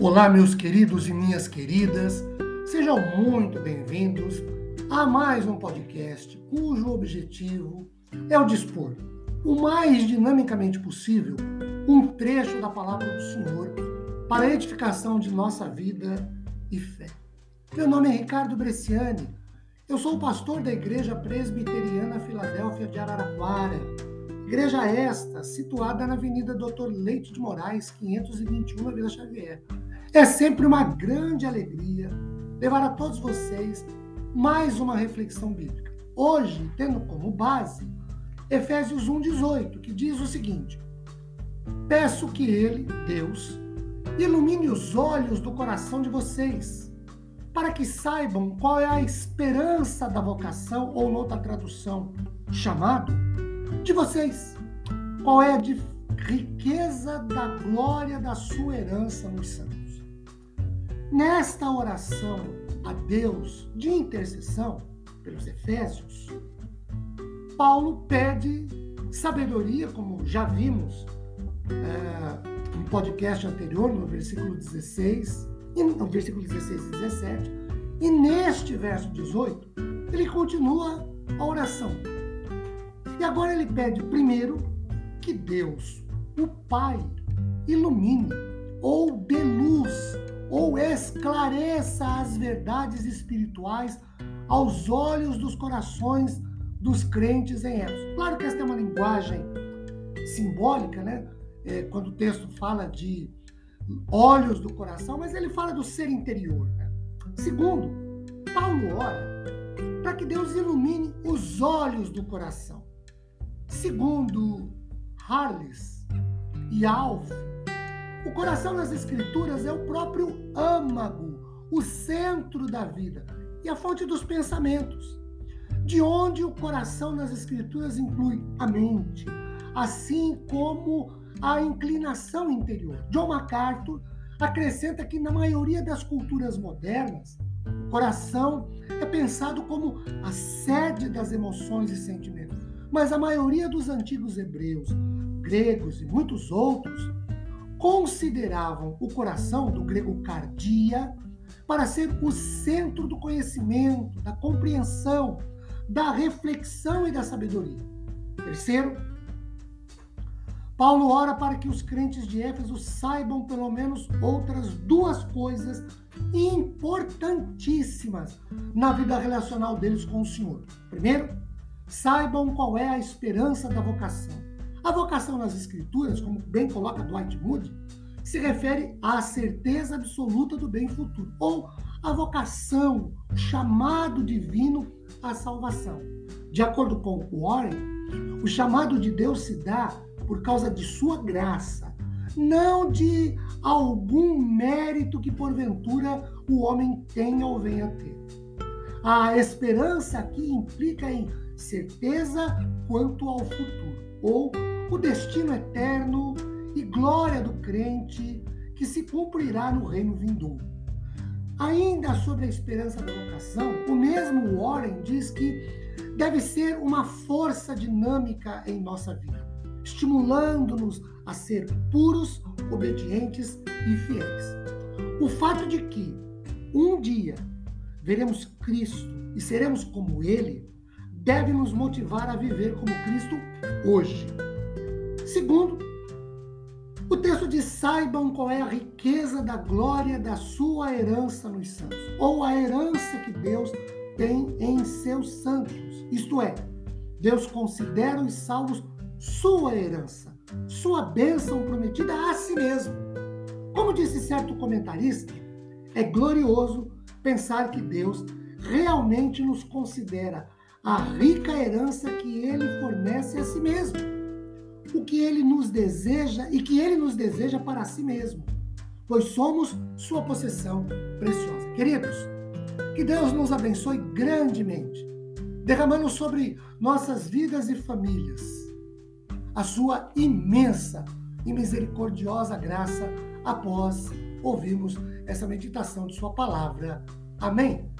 Olá, meus queridos e minhas queridas, sejam muito bem-vindos a mais um podcast cujo objetivo é o dispor, o mais dinamicamente possível, um trecho da palavra do Senhor para a edificação de nossa vida e fé. Meu nome é Ricardo Bresciani, eu sou o pastor da Igreja Presbiteriana Filadélfia de Araraquara. Igreja esta situada na Avenida Doutor Leite de Moraes, 521, na Vila Xavier. É sempre uma grande alegria levar a todos vocês mais uma reflexão bíblica. Hoje, tendo como base Efésios 1,18, que diz o seguinte: Peço que Ele, Deus, ilumine os olhos do coração de vocês, para que saibam qual é a esperança da vocação, ou noutra tradução, chamado, de vocês, qual é a riqueza da glória da sua herança nos santos. Nesta oração a Deus de intercessão pelos Efésios, Paulo pede sabedoria, como já vimos é, no podcast anterior, no versículo 16, e no versículo 16 e 17, e neste verso 18, ele continua a oração. E agora ele pede primeiro que Deus, o Pai, ilumine ou dê luz ou esclareça as verdades espirituais aos olhos dos corações dos crentes em Éfeso. Claro que essa é uma linguagem simbólica, né? É, quando o texto fala de olhos do coração, mas ele fala do ser interior. Né? Segundo, Paulo ora para que Deus ilumine os olhos do coração. Segundo Harles e Alf, o coração nas Escrituras é o próprio âmago, o centro da vida e a fonte dos pensamentos. De onde o coração nas Escrituras inclui a mente, assim como a inclinação interior. John MacArthur acrescenta que na maioria das culturas modernas, o coração é pensado como a sede das emoções e sentimentos. Mas a maioria dos antigos hebreus, gregos e muitos outros consideravam o coração, do grego cardia, para ser o centro do conhecimento, da compreensão, da reflexão e da sabedoria. Terceiro, Paulo ora para que os crentes de Éfeso saibam pelo menos outras duas coisas importantíssimas na vida relacional deles com o Senhor. Primeiro, saibam qual é a esperança da vocação. A vocação nas Escrituras, como bem coloca Dwight Moody, se refere à certeza absoluta do bem futuro, ou a vocação, chamado divino à salvação. De acordo com Warren, o chamado de Deus se dá por causa de sua graça, não de algum mérito que porventura o homem tenha ou venha ter. A esperança aqui implica em certeza quanto ao futuro, ou o destino eterno e glória do crente que se cumprirá no reino vindouro. Ainda sobre a esperança da vocação, o mesmo Warren diz que deve ser uma força dinâmica em nossa vida, estimulando-nos a ser puros, obedientes e fiéis. O fato de que um dia veremos Cristo e seremos como Ele deve nos motivar a viver como Cristo hoje. Segundo, o texto diz: saibam qual é a riqueza da glória da sua herança nos santos, ou a herança que Deus tem em seus santos. Isto é, Deus considera os salvos sua herança, sua bênção prometida a si mesmo. Como disse certo comentarista, é glorioso pensar que Deus realmente nos considera a rica herança que ele fornece a si mesmo o que ele nos deseja e que ele nos deseja para si mesmo, pois somos sua possessão preciosa. Queridos, que Deus nos abençoe grandemente, derramando sobre nossas vidas e famílias a sua imensa e misericordiosa graça após ouvirmos essa meditação de Sua palavra. Amém.